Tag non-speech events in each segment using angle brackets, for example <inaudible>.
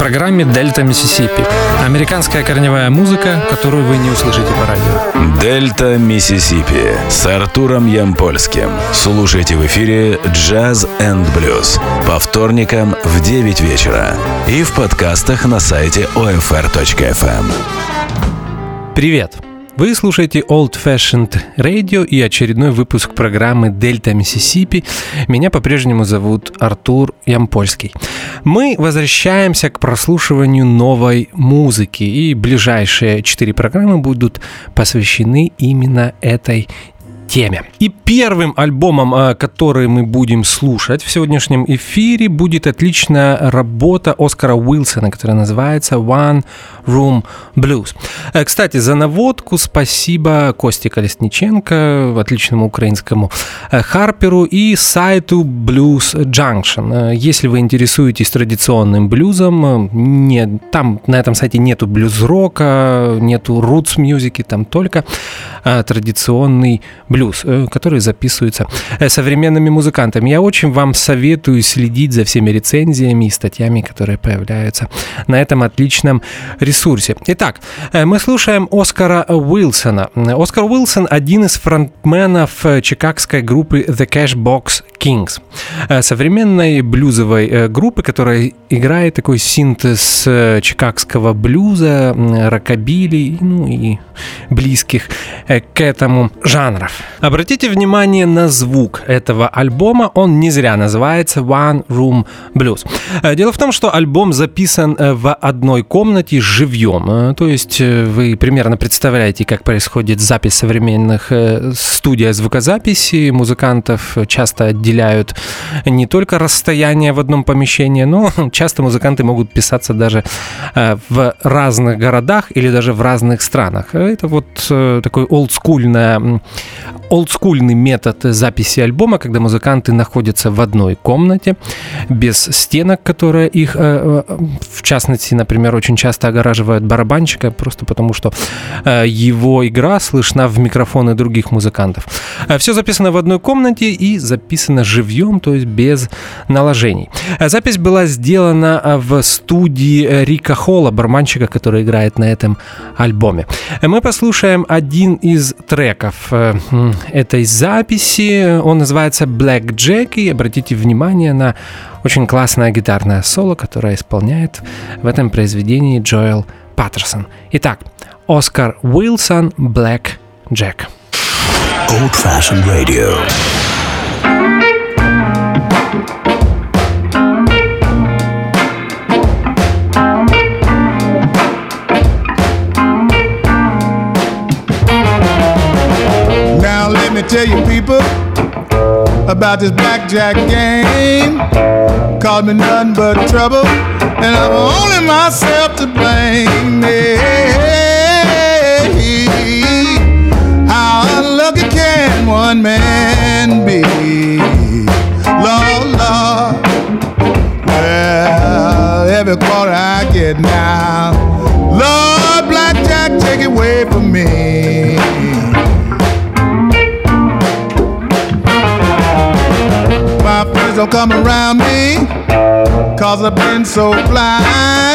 программе «Дельта Миссисипи». Американская корневая музыка, которую вы не услышите по радио. «Дельта Миссисипи» с Артуром Ямпольским. Слушайте в эфире «Джаз энд блюз» по вторникам в 9 вечера и в подкастах на сайте OFR.FM. Привет! Вы слушаете Old Fashioned Radio и очередной выпуск программы Дельта Миссисипи. Меня по-прежнему зовут Артур Ямпольский. Мы возвращаемся к прослушиванию новой музыки, и ближайшие четыре программы будут посвящены именно этой теме. И первым альбомом, э, который мы будем слушать в сегодняшнем эфире, будет отличная работа Оскара Уилсона, которая называется One Room Blues. Э, кстати, за наводку спасибо Косте Колесниченко, отличному украинскому э, Харперу и сайту Blues Junction. Если вы интересуетесь традиционным блюзом, нет, там на этом сайте нету блюз-рока, нету roots музыки, там только традиционный блюз блюз, э, которые записываются э, современными музыкантами. Я очень вам советую следить за всеми рецензиями и статьями, которые появляются на этом отличном ресурсе. Итак, э, мы слушаем Оскара Уилсона. Оскар Уилсон – один из фронтменов чикагской группы The Cashbox Kings, современной блюзовой группы, которая играет такой синтез чикагского блюза, рокобили, ну и близких к этому жанров. Обратите внимание на звук этого альбома, он не зря называется One Room Blues. Э, дело в том, что альбом записан э, в одной комнате живьем, э, то есть вы примерно представляете, как происходит запись современных студий звукозаписи, музыкантов часто отделяют не только расстояние в одном помещении, но <laughs> часто музыканты могут писаться даже в разных городах или даже в разных странах. Это вот такой олдскульная олдскульный метод записи альбома, когда музыканты находятся в одной комнате, без стенок, которые их, э, э, в частности, например, очень часто огораживают барабанщика, просто потому что э, его игра слышна в микрофоны других музыкантов. Все записано в одной комнате и записано живьем, то есть без наложений. Запись была сделана в студии Рика Холла, барабанщика, который играет на этом альбоме. Мы послушаем один из треков этой записи. Он называется Black Jack, и обратите внимание на очень классное гитарное соло, которое исполняет в этом произведении Джоэл Паттерсон. Итак, Оскар Уилсон, Black Jack. Old Fashioned Radio. Tell you people about this blackjack game. Caused me nothing but trouble, and I'm only myself to blame. Hey, how unlucky can one man be? Come around me, cause I've been so blind.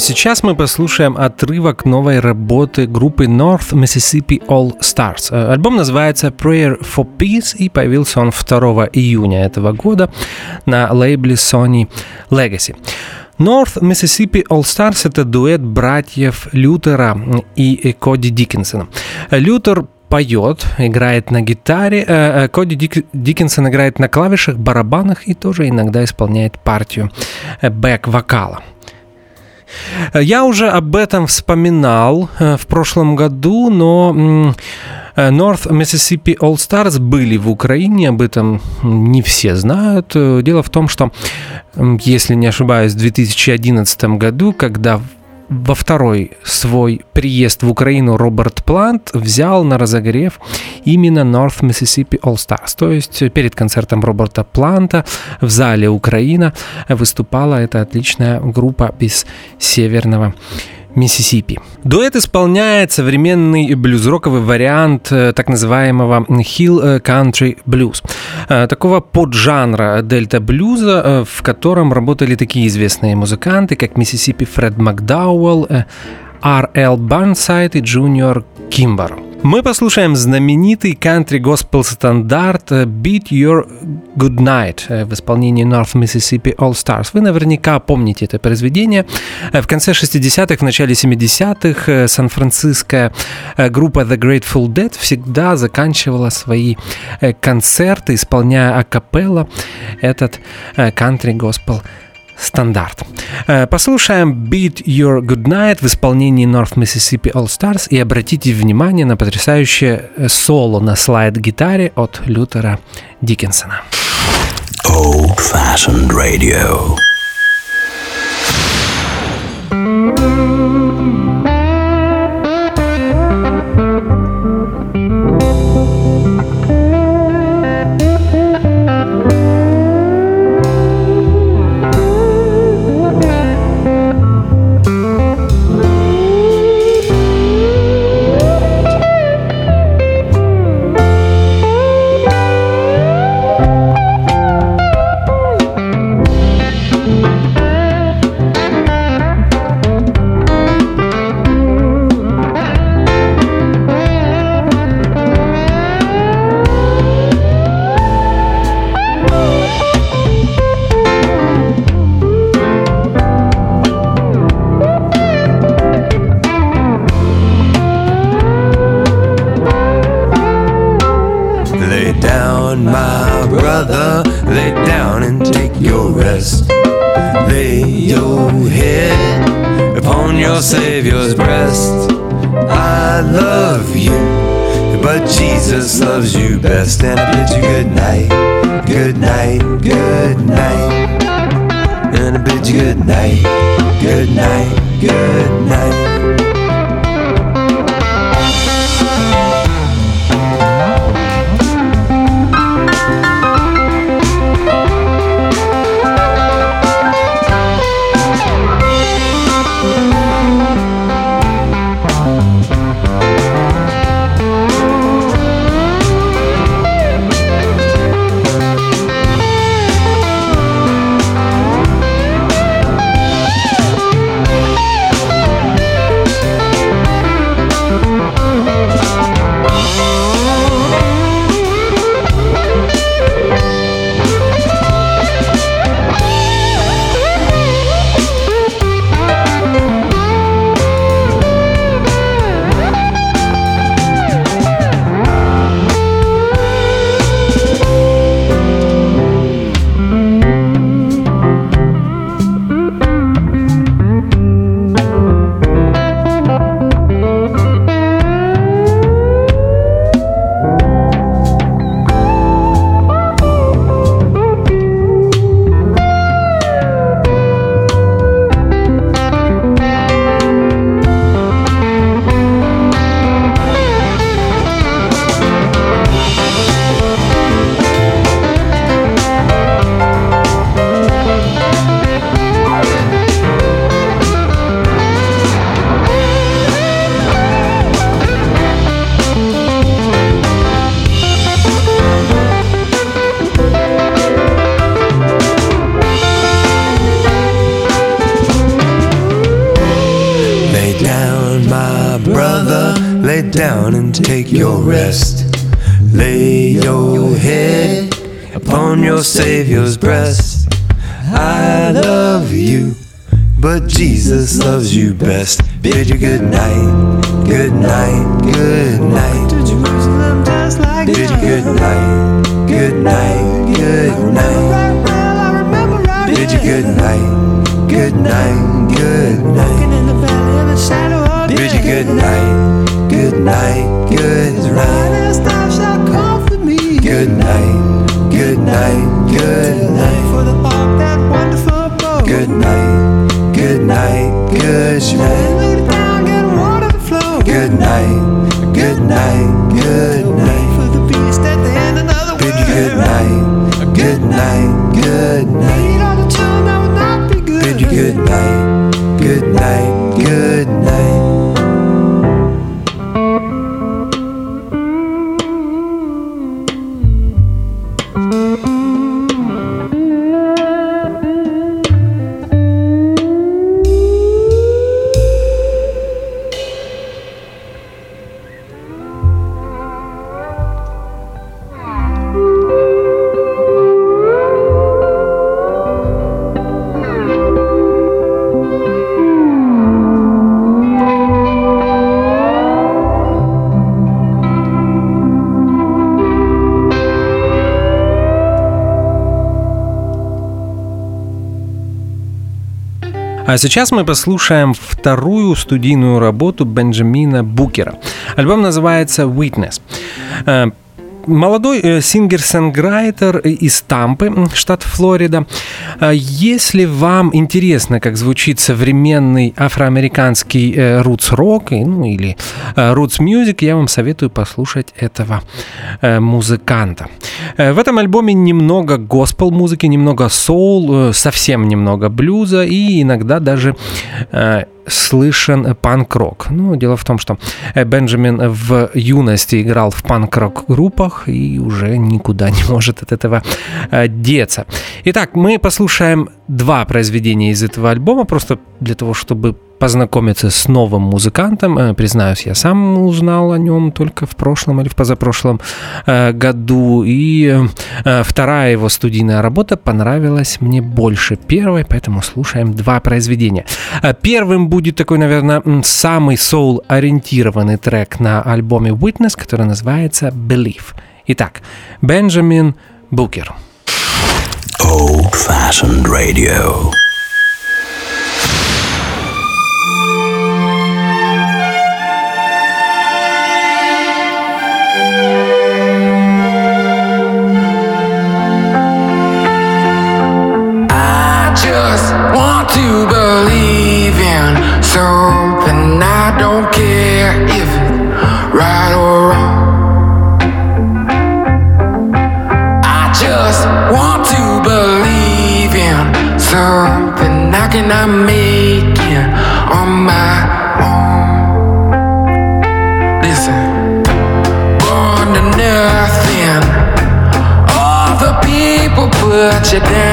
Сейчас мы послушаем отрывок новой работы группы North Mississippi All Stars. Э, Альбом называется Prayer for Peace и появился он 2 июня этого года на лейбле Sony Legacy. North Mississippi All Stars — это дуэт братьев Лютера и Коди Диккенсона. Лютер поет, играет на гитаре, э, э, Коди Дик, Диккенсон играет на клавишах, барабанах и тоже иногда исполняет партию э, бэк-вокала. Я уже об этом вспоминал э, в прошлом году, но э, North Mississippi All Stars были в Украине, об этом не все знают. Э, Дело в том, что, если не ошибаюсь, в 2011 году, когда во второй свой приезд в Украину Роберт Плант взял на разогрев именно North Mississippi All Stars. То есть перед концертом Роберта Планта в зале Украина выступала эта отличная группа из северного Миссисипи. Дуэт исполняет современный блюз-роковый вариант э, так называемого Hill э, Country Blues, э, такого поджанра дельта-блюза, в котором работали такие известные музыканты, как Миссисипи Фред Макдауэлл, R.L. Барнсайд и Джуниор Кимбар. Мы послушаем знаменитый кантри-госпел стандарт э, Beat Your Good Night э, в исполнении North Mississippi All Stars. Вы наверняка помните это произведение. Э, В конце 60-х, в начале 70-х э, сан-франциская э, группа The Grateful Dead всегда заканчивала свои концерты, исполняя акапелла этот э, кантри-госпел стандарт. Э, Послушаем Beat Your Good Night в исполнении North Mississippi All Stars и обратите внимание на потрясающее э, соло на слайд-гитаре от Лютера Диккенсона. Old fashioned radio. Good night, good night, good night. Good night, good night, good night. For the ark that wonderful boat. Good night, good night, good night. А сейчас мы послушаем вторую студийную работу Бенджамина Букера. Альбом называется «Witness». Э, молодой э, сингер-сенграйтер из Тампы, штат Флорида. Э, если вам интересно, как звучит современный афроамериканский рутс-рок, ну или рутс-мюзик, я вам советую послушать этого музыканта. В этом альбоме немного госпел-музыки, немного соул, совсем немного блюза и иногда даже слышен панк-рок. Ну, дело в том, что Бенджамин в юности играл в панк-рок группах и уже никуда не может от этого э, деться. Итак, мы послушаем два произведения из этого альбома, просто для того, чтобы познакомиться с новым музыкантом. Э, признаюсь, я сам узнал о нем только в прошлом или в позапрошлом э, году. И э, вторая его студийная работа понравилась мне больше первой, поэтому слушаем два произведения. Первым будет такой, наверное, самый соул-ориентированный трек на альбоме Witness, который называется Believe. Итак, Бенджамин Букер. Old Fashioned Radio. can I make it on my own? Listen, born to nothing, all the people put you down.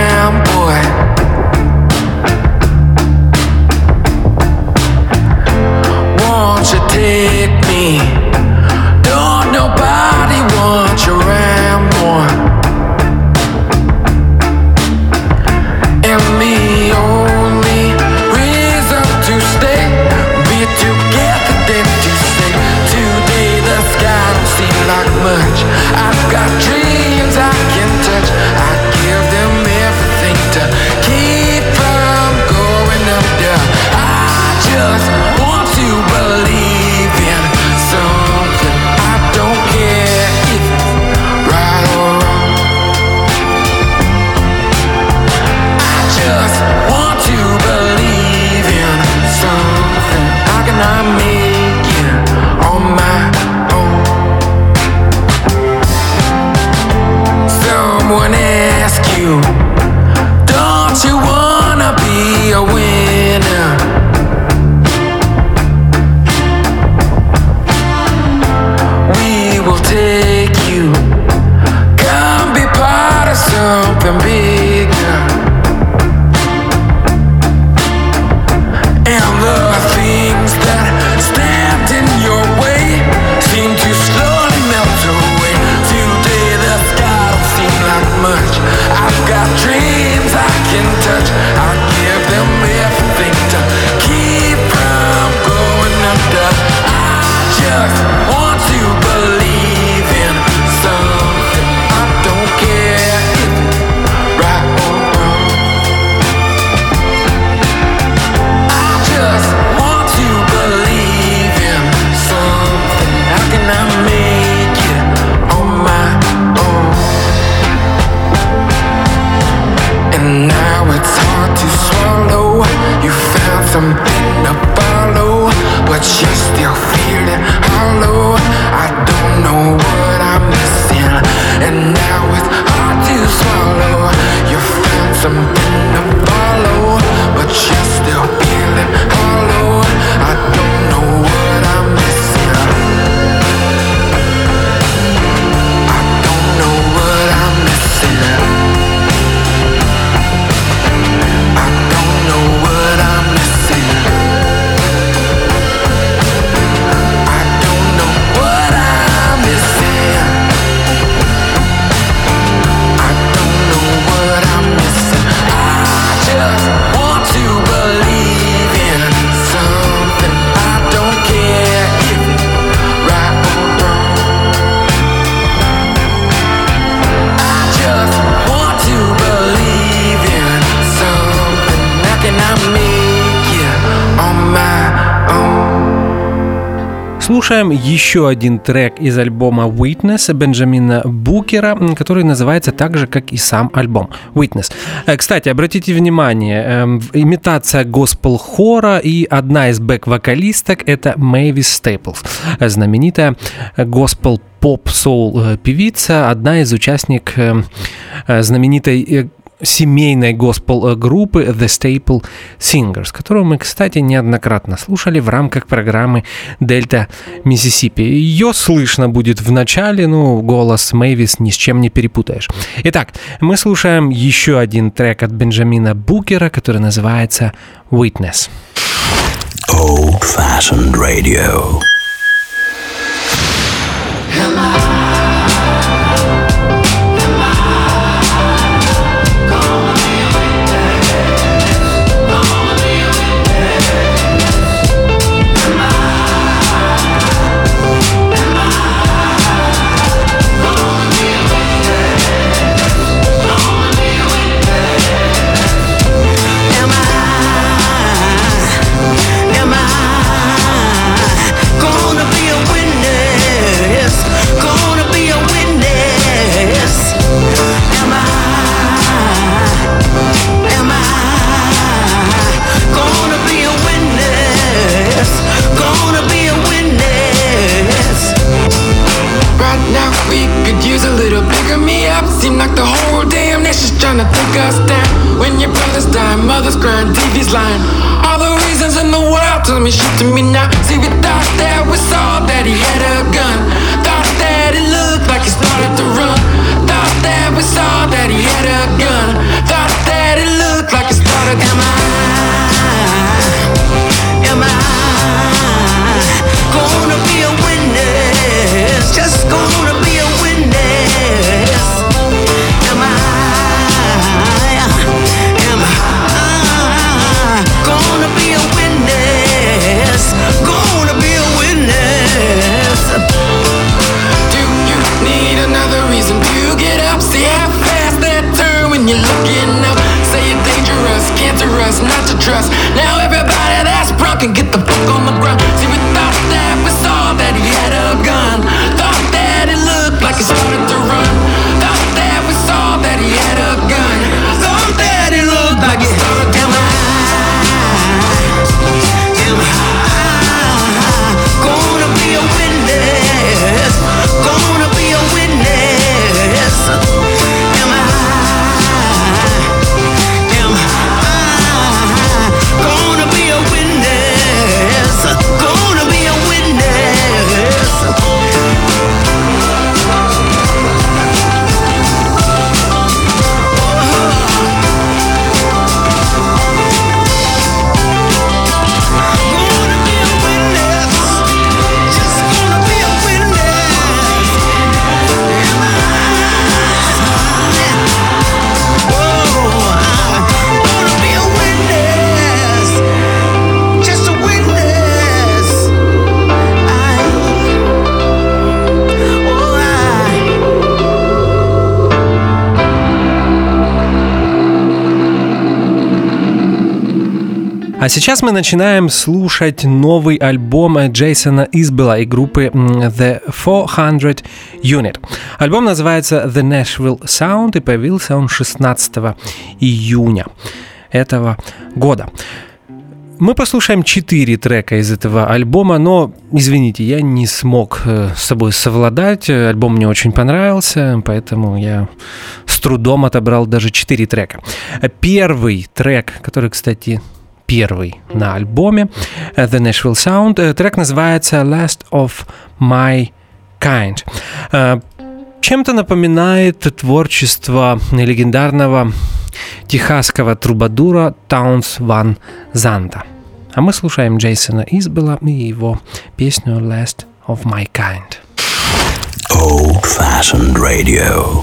Еще один трек из альбома Witness Бенджамина Букера, который называется так же, как и сам альбом Witness. Э, Кстати, обратите внимание, эм, имитация госпел-хора и одна из бэк-вокалисток – это Мэйвис Стейплс, знаменитая госпел поп-соул э, певица, одна из участник э, э, знаменитой семейной госпел-группы The Staple Singers, которую мы, кстати, неоднократно слушали в рамках программы Дельта Миссисипи. Ее слышно будет в начале, ну, голос Мэйвис ни с чем не перепутаешь. Итак, мы слушаем еще один трек от Бенджамина Букера, который называется Witness. Old Fashioned Radio. Little bigger me up. Seem like the whole damn nation's trying to take us down. When your brothers die, mothers crying, TV's lying. All the reasons in the world tell me shit to me now. See, we thought that we saw that he had a gun. Thought that it looked like he started to run. Thought that we saw that he had a gun. Thought that it looked like he started to run. Сейчас мы начинаем слушать новый альбом Джейсона Избела и группы The 400 Unit. Альбом называется The Nashville Sound и появился он 16 июня этого года. Мы послушаем четыре трека из этого альбома, но, извините, я не смог э, с собой совладать. Альбом мне очень понравился, поэтому я с трудом отобрал даже четыре трека. Первый трек, который, кстати, первый на альбоме э, The Nashville Sound, э, трек называется Last of My Kind. Э, Чем-то напоминает творчество легендарного техасского трубадура Таунс Ван Занта. А мы слушаем Джейсона Избела и его песню Last of My Kind. Old fashioned radio.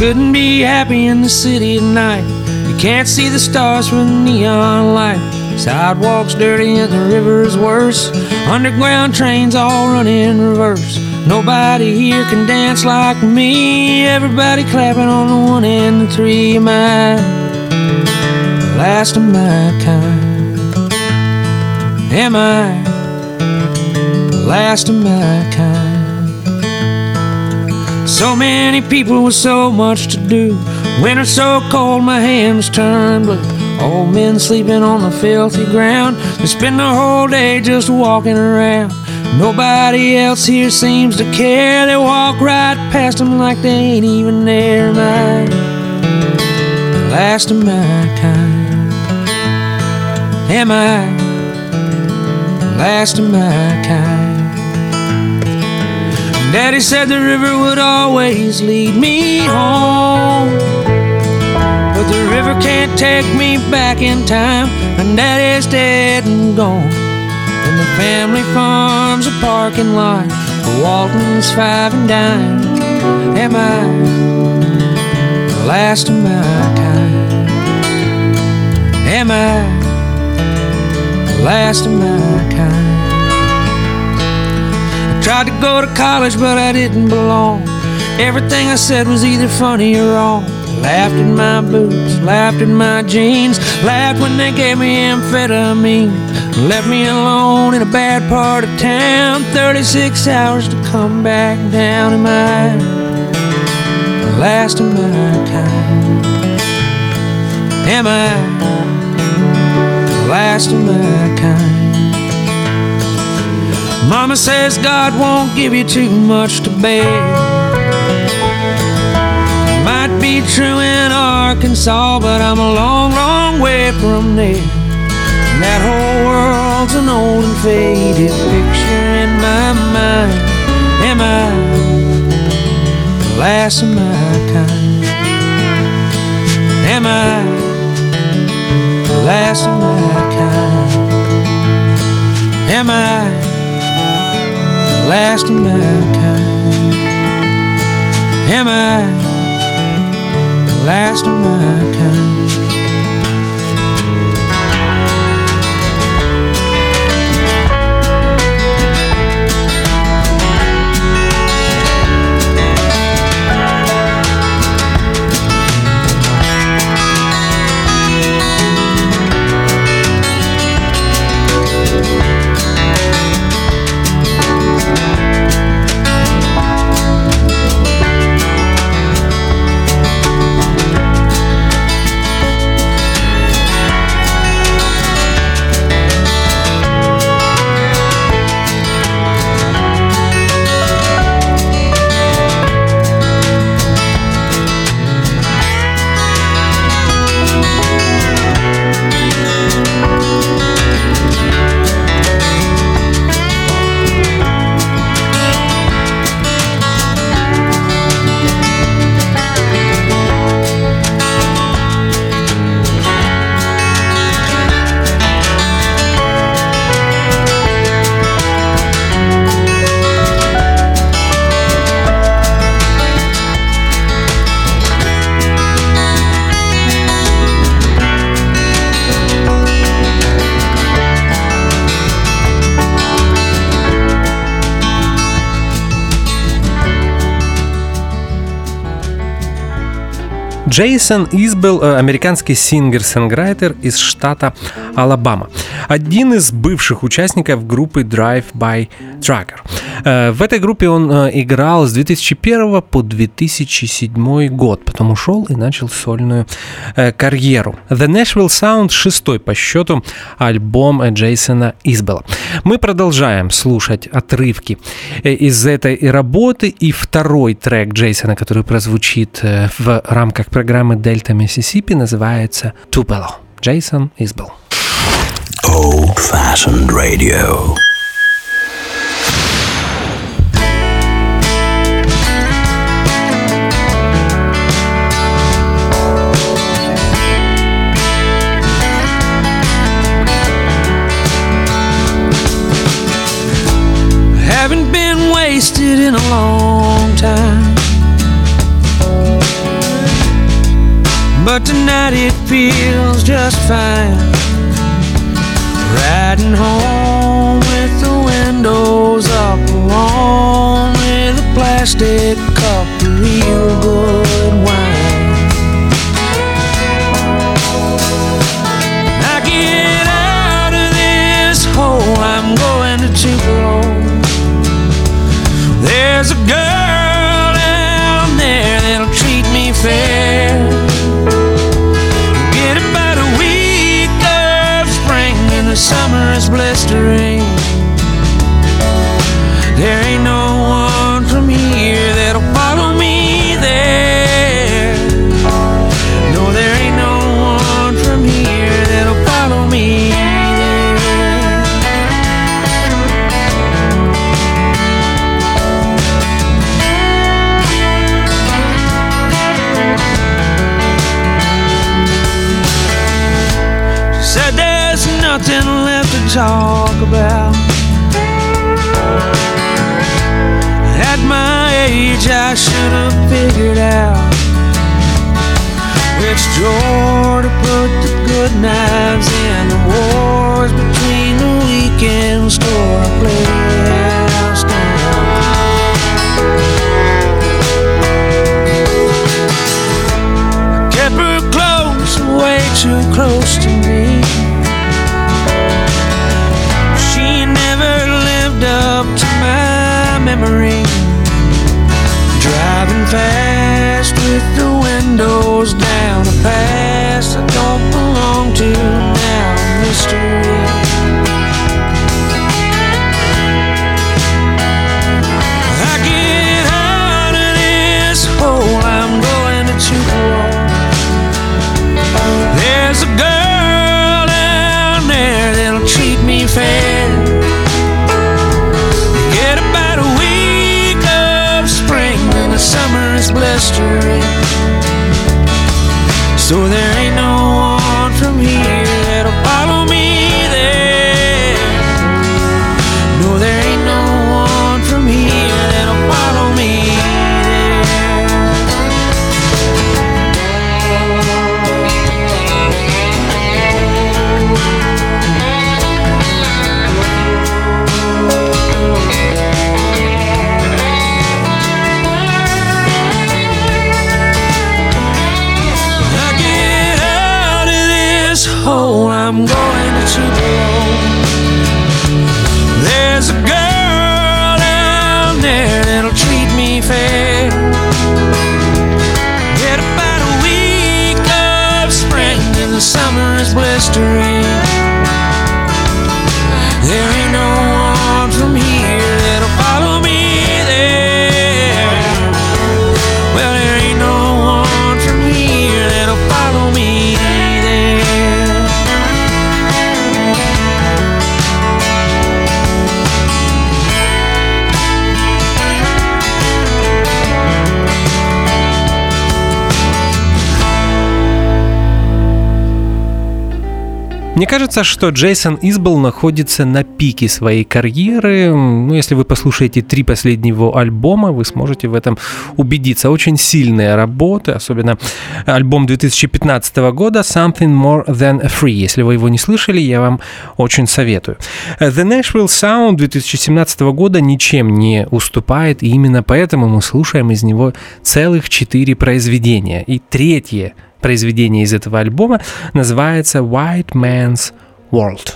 Couldn't be happy in the city at night. You can't see the stars from the neon light. Sidewalks dirty and the river's worse. Underground trains all run in reverse. Nobody here can dance like me. Everybody clapping on the one and the three. of My last of my kind. Am I the last of my kind? So many people with so much to do. Winter so cold, my hands turn blue. Old men sleeping on the filthy ground. They spend the whole day just walking around. Nobody else here seems to care. They walk right past them like they ain't even there. My last of my kind. Am I last of my kind? Daddy said the river would always lead me home. But the river can't take me back in time. And Daddy's dead and gone. And the family farm's a parking lot for Walton's five and dime. Am I the last of my kind? Am I the last of my kind? Tried to go to college, but I didn't belong. Everything I said was either funny or wrong. Laughed at my boots, laughed at my jeans, laughed when they gave me amphetamine. Left me alone in a bad part of town. 36 hours to come back down. Am I the last of my kind? Am I the last of my kind? Mama says God won't give you too much to bear. Might be true in Arkansas, but I'm a long, long way from there. That whole world's an old and faded picture in my mind. Am I the last of my kind? Am I the last of my kind? Am I? Last of my kind? Am I the last of my kind? Джейсон Избел – американский сингер-сенграйтер из штата Алабама. Один из бывших участников группы Drive By Trucker. Э, В этой группе он э, играл с 2001 по 2007 год, потом ушел и начал сольную э, карьеру. The Nashville Sound – шестой по счету альбом Джейсона Избела. Мы продолжаем слушать отрывки из этой работы и второй трек Джейсона, который прозвучит в рамках программы Дельта Миссисипи, называется Tupelo. Джейсон Избел. Old Fashioned Radio. Tonight it feels just fine. Riding home with the windows up, along with a plastic cup of real about. At my age, I should have figured out which drawer to put the good knives in. The wars between the weekend store playhouse So there кажется, что Джейсон Избл находится на пике своей карьеры. Ну, если вы послушаете три последних его альбома, вы сможете в этом убедиться. Очень сильные работы, особенно альбом 2015 года Something More Than Free. Если вы его не слышали, я вам очень советую. The Nashville Sound 2017 года ничем не уступает, и именно поэтому мы слушаем из него целых четыре произведения. И третье произведение из этого альбома называется White Man's World.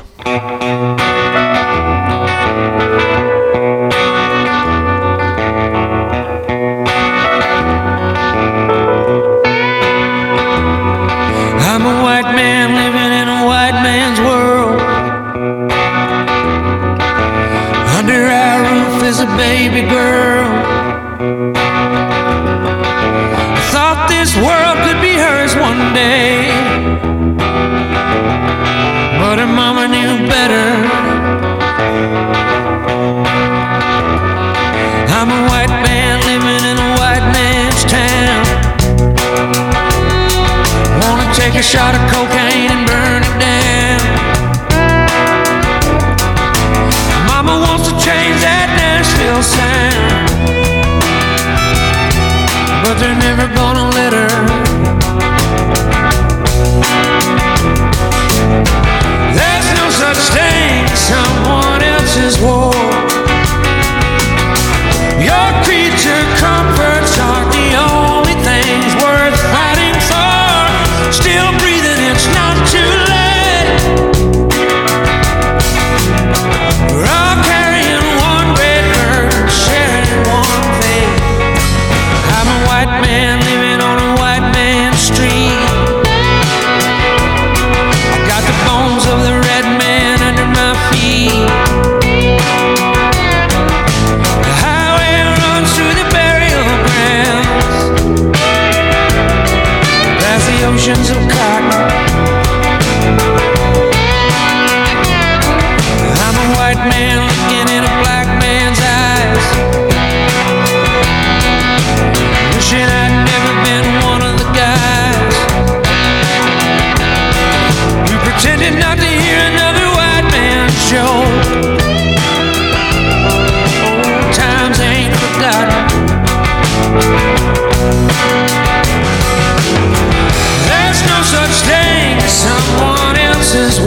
Baby girl. Take a shot of cocaine and burn it down. Mama wants to change that Nashville sound. But they're never gonna let her. Not to hear another white man's joke. Old times ain't forgotten. There's no such thing as someone else's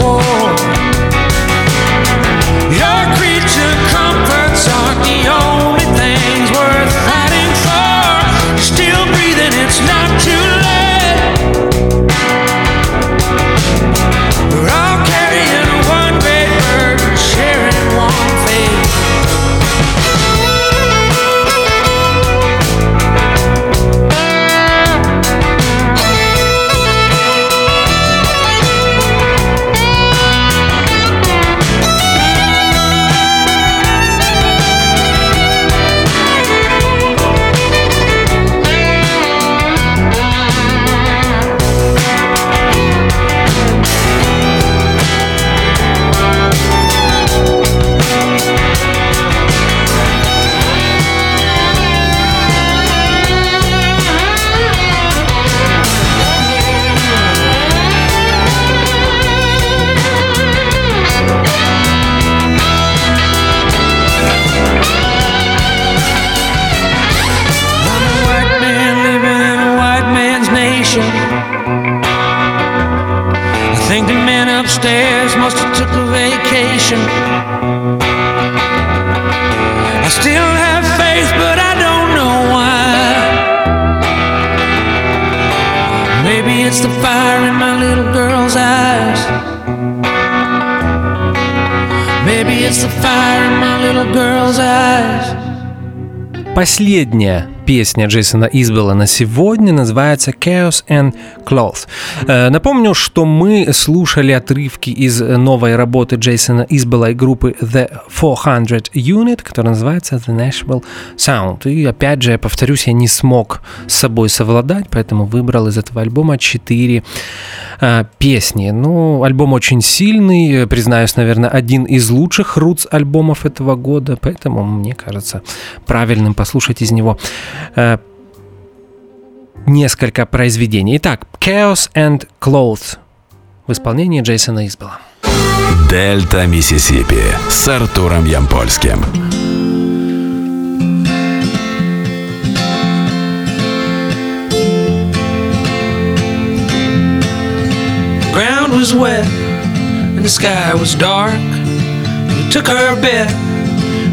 it's the fire in my little girl's eyes. Maybe it's the fire in my little girl's eyes. Последняя песня Джейсона Избела на сегодня называется Chaos and Cloth. Э, Напомню, что мы слушали отрывки из новой работы Джейсона Избела и группы The 400 Unit, которая называется The Nashville Sound. И опять же, я повторюсь, я не смог с собой совладать, поэтому выбрал из этого альбома четыре э, песни. Ну, альбом очень сильный, э, признаюсь, наверное, один из лучших рутс альбомов этого года, поэтому мне кажется правильным послушать из него э, несколько произведений. Итак, Chaos and Clothes в исполнении Джейсона Избела. Дельта Миссисипи с Артуром Ямпольским. Was wet and the sky was dark. You took her bed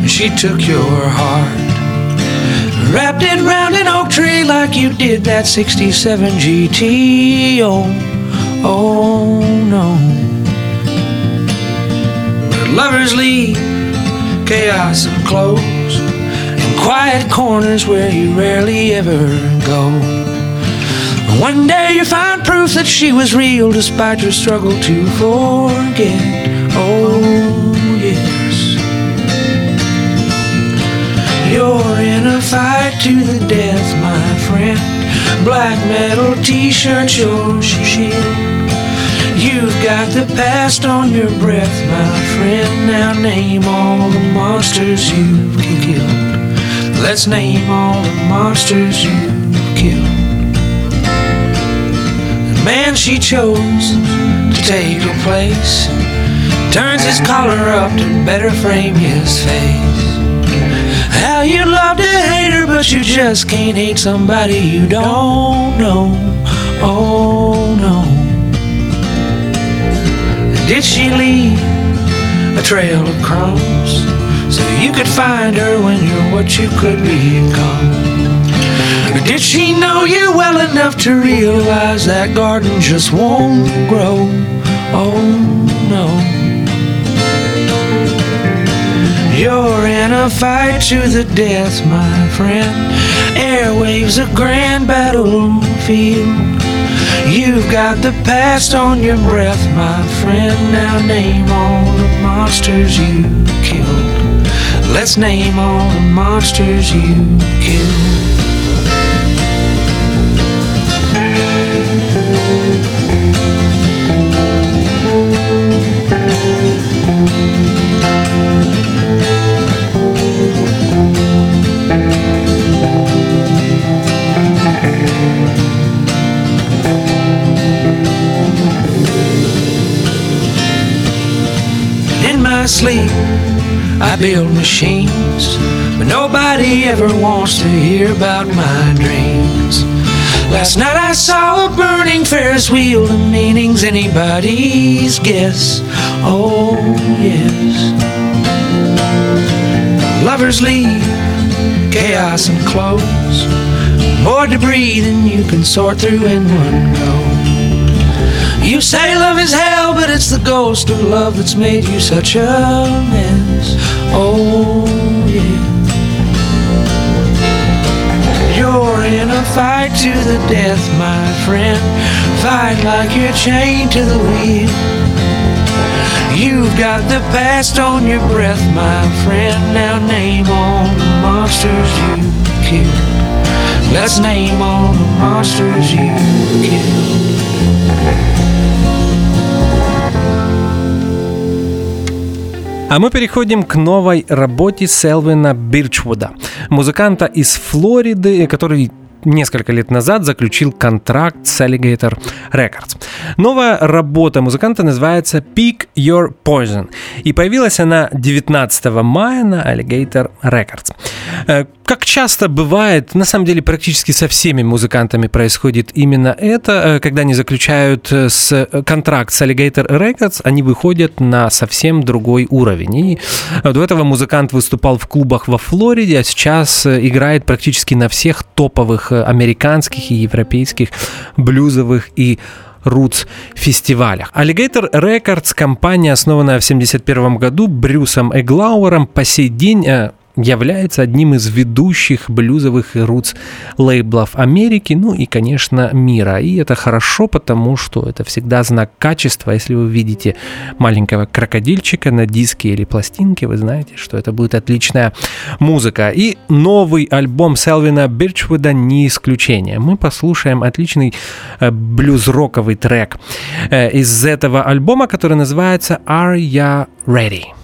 and she took your heart. Wrapped it round an oak tree like you did that 67 GT. Oh, oh no. But lovers leave chaos and close in quiet corners where you rarely ever go. One day you find proof that she was real despite your struggle to forget. Oh, yes. You're in a fight to the death, my friend. Black metal t shirt, your shield. You've got the past on your breath, my friend. Now name all the monsters you've killed. Let's name all the monsters you've man she chose to take her place turns his collar up to better frame his face. How you love to hate her, but you just can't hate somebody you don't know. Oh no. Did she leave a trail of crumbs so you could find her when you're what you could become? Or did she know you well enough to realize that garden just won't grow? Oh no. You're in a fight to the death, my friend. Airwaves a grand battlefield. You've got the past on your breath, my friend. Now name all the monsters you killed. Let's name all the monsters you killed. Sleep, I build machines, but nobody ever wants to hear about my dreams. Last night I saw a burning Ferris wheel, the meaning's anybody's guess. Oh, yes. Lovers leave, chaos and clothes, more debris than you can sort through in one go. You say love is hell, but it's the ghost of love that's made you such a mess. Oh, yeah. Fight to the death, my friend. Fight like you're chained to the wheel. You've got the past on your breath, my friend. Now name all the monsters you killed. Let's name all the monsters you killed. А мы переходим к новой работе Селвина Бирчвуда, музыканта из Флориды, который несколько лет назад заключил контракт с Alligator Records. Новая работа музыканта называется Pick Your Poison, и появилась она 19 мая на Alligator Records. Как часто бывает, на самом деле практически со всеми музыкантами происходит именно это, э, когда они заключают э, с э, контракт с Alligator Records, они выходят на совсем другой уровень. И до этого музыкант выступал в клубах во Флориде, а сейчас играет практически на всех топовых американских и европейских блюзовых и Roots фестивалях. Alligator Records, компания, основанная в 1971 году Брюсом Эглауэром, по сей день является одним из ведущих блюзовых и рутс лейблов Америки, ну и, конечно, мира. И это хорошо, потому что это всегда знак качества. Если вы видите маленького крокодильчика на диске или пластинке, вы знаете, что это будет отличная музыка. И новый альбом Селвина Бирчвуда не исключение. Мы послушаем отличный э, блюз-роковый трек э, из этого альбома, который называется «Are Ya Ready?».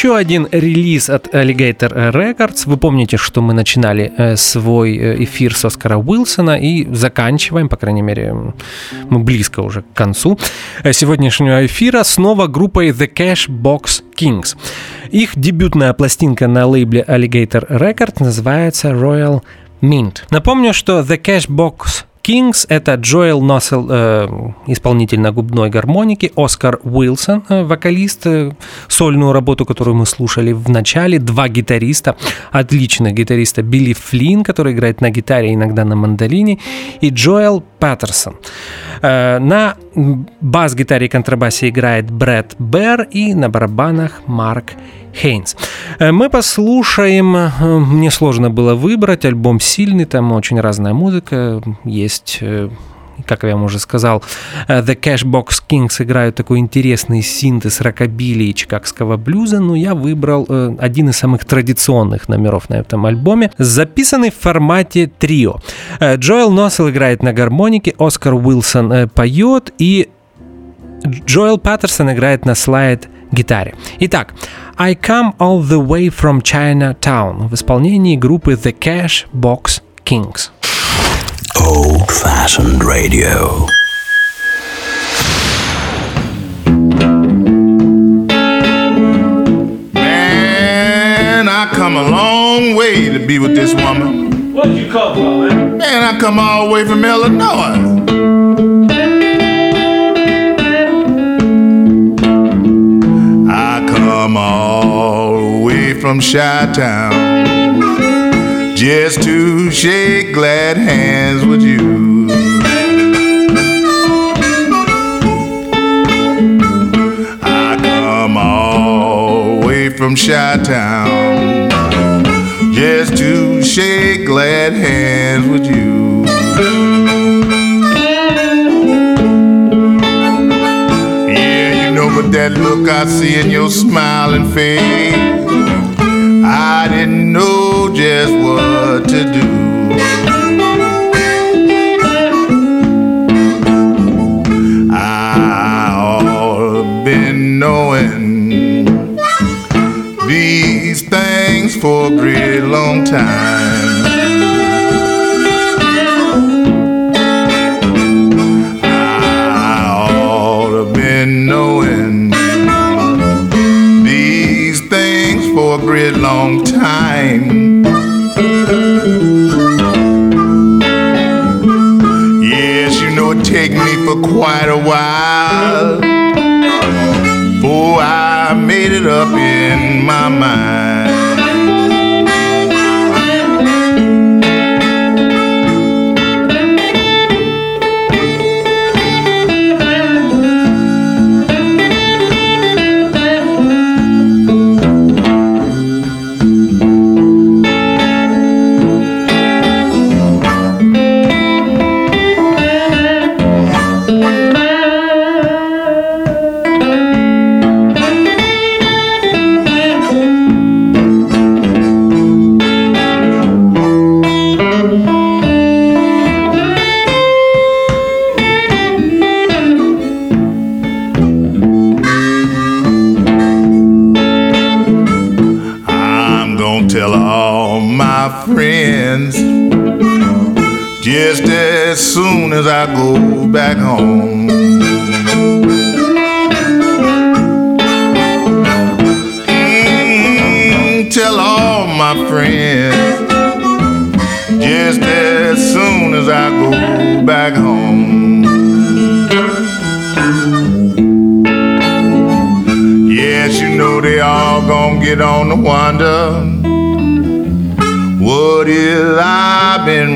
Еще один релиз от Alligator Records. Вы помните, что мы начинали э, свой э, эфир с Оскара Уилсона и заканчиваем, по крайней мере, мы близко уже к концу э, сегодняшнего эфира снова группой The Cash Box Kings. Их дебютная пластинка на лейбле Alligator Records называется Royal Mint. Напомню, что The Cash Box Kings — это Джоэл Носел, э, исполнитель на губной гармонике, Оскар Уилсон, э, вокалист, э, сольную работу, которую мы слушали в начале, два гитариста, отличных гитариста Билли Флинн, который играет на гитаре, иногда на мандолине, и Джоэл Паттерсон. Э, на бас-гитаре и контрабасе играет Брэд Берр и на барабанах Марк Хейнс. Э, Мы послушаем, э, мне сложно было выбрать, альбом сильный, там очень разная музыка, есть как я вам уже сказал, э, The Cashbox Kings играют такой интересный синтез рокобили и чикагского блюза, но я выбрал э, один из самых традиционных номеров на этом альбоме, записанный в формате трио. Э, Джоэл Носел играет на гармонике, Оскар Уилсон поет и Джоэл Паттерсон играет на слайд гитаре. Итак, I Come All The Way From Chinatown в исполнении группы The Cash Box Kings. Old fashioned radio. Man, I come a long way to be with this woman. Where'd you come from, man? Man, I come all the way from Illinois. I come all the way from Chi Town just to shake glad hands with you. I come all the way from Chi Town just to shake glad hands with you. Yeah, you know, but that look I see in your smiling face, I didn't know just what to do. I been knowing these things for a great long time. Wow.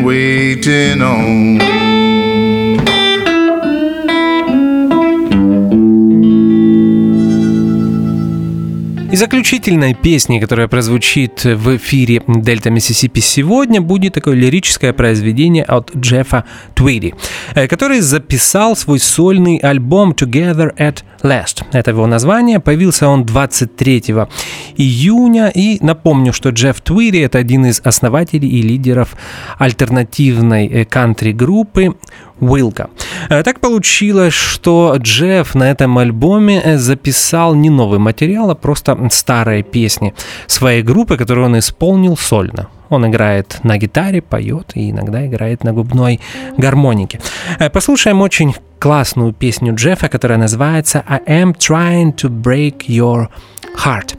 Waiting on? И заключительной песней, которая прозвучит в эфире Дельта Миссисипи сегодня, будет такое лирическое произведение от Джеффа Твиди, э, который записал свой сольный альбом Together at Last. Это его название. Появился он 23 июня. И напомню, что Джефф Твиди – это один из основателей и лидеров альтернативной э, кантри-группы Уилка. Э, Так получилось, что Джефф на этом альбоме записал не новый материал, а просто старые песни своей группы, которые он исполнил сольно. Он играет на гитаре, поет и иногда играет на губной гармонике. Э, Послушаем очень классную песню Джеффа, которая называется «I am trying to break your heart».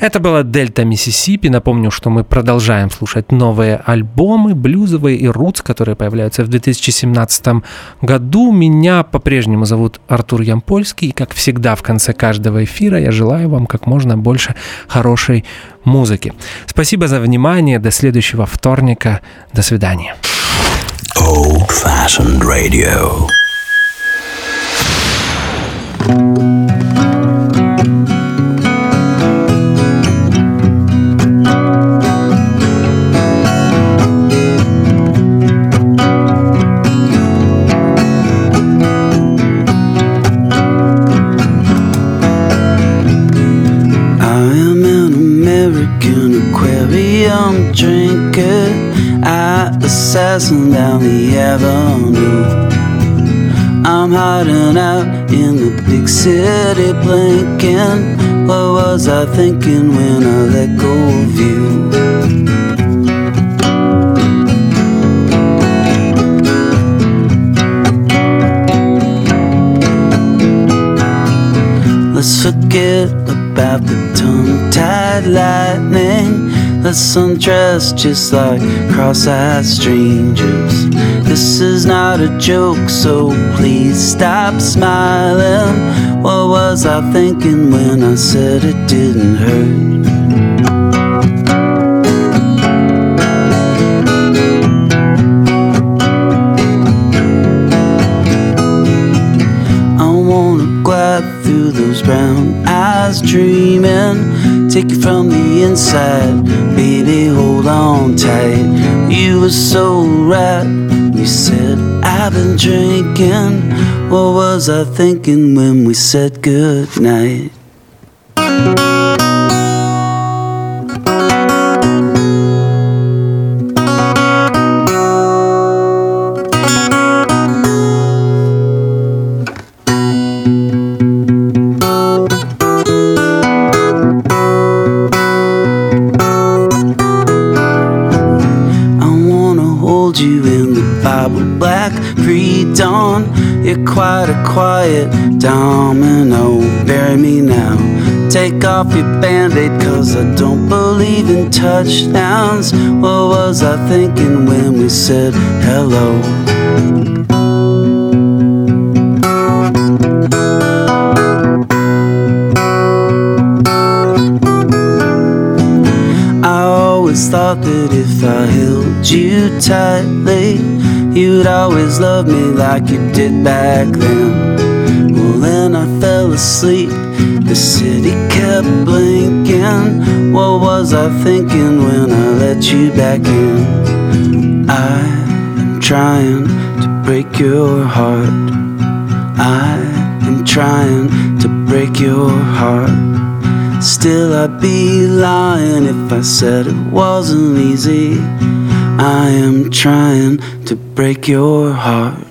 Это была Дельта Миссисипи. Напомню, что мы продолжаем слушать новые альбомы, блюзовые и рутс, которые появляются в 2017 году. Меня по-прежнему зовут Артур Ямпольский. И, как всегда, в конце каждого эфира я желаю вам как можно больше хорошей музыки. Спасибо за внимание. До следующего вторника. До свидания. Old fashioned radio. Assassin down the avenue. I'm hiding out in the big city blinking. What was I thinking when I let go of you? Let's forget about the tongue tied lightning. Let's undress just like cross eyed strangers. This is not a joke, so please stop smiling. What was I thinking when I said it didn't hurt? Through those brown eyes dreaming. Take you from the inside, baby, hold on tight. You were so right. You said, I've been drinking. What was I thinking when we said goodnight? Black pre-dawn. You're quite a quiet domino. Bury me now. Take off your band-aid cause I don't believe in touchdowns. What was I thinking when we said hello? I always thought that if I held you tightly, you'd always love me like you did back then. Well, then I fell asleep. The city kept blinking. What was I thinking when I let you back in? I am trying to break your heart. I am trying to break your heart. Still, I'd be lying if I said it wasn't easy. I am trying to break your heart.